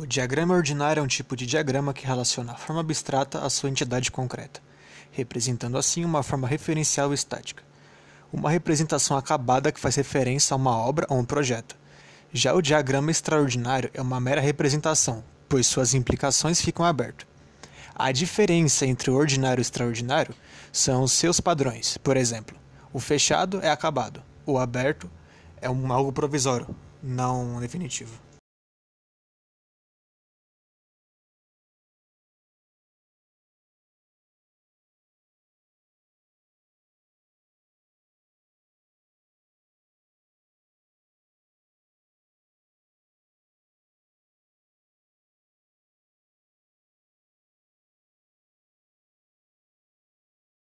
O diagrama ordinário é um tipo de diagrama que relaciona a forma abstrata à sua entidade concreta, representando assim uma forma referencial estática. Uma representação acabada que faz referência a uma obra ou um projeto. Já o diagrama extraordinário é uma mera representação, pois suas implicações ficam abertas. A diferença entre o ordinário e o extraordinário são os seus padrões. Por exemplo, o fechado é acabado, o aberto é um algo provisório, não definitivo.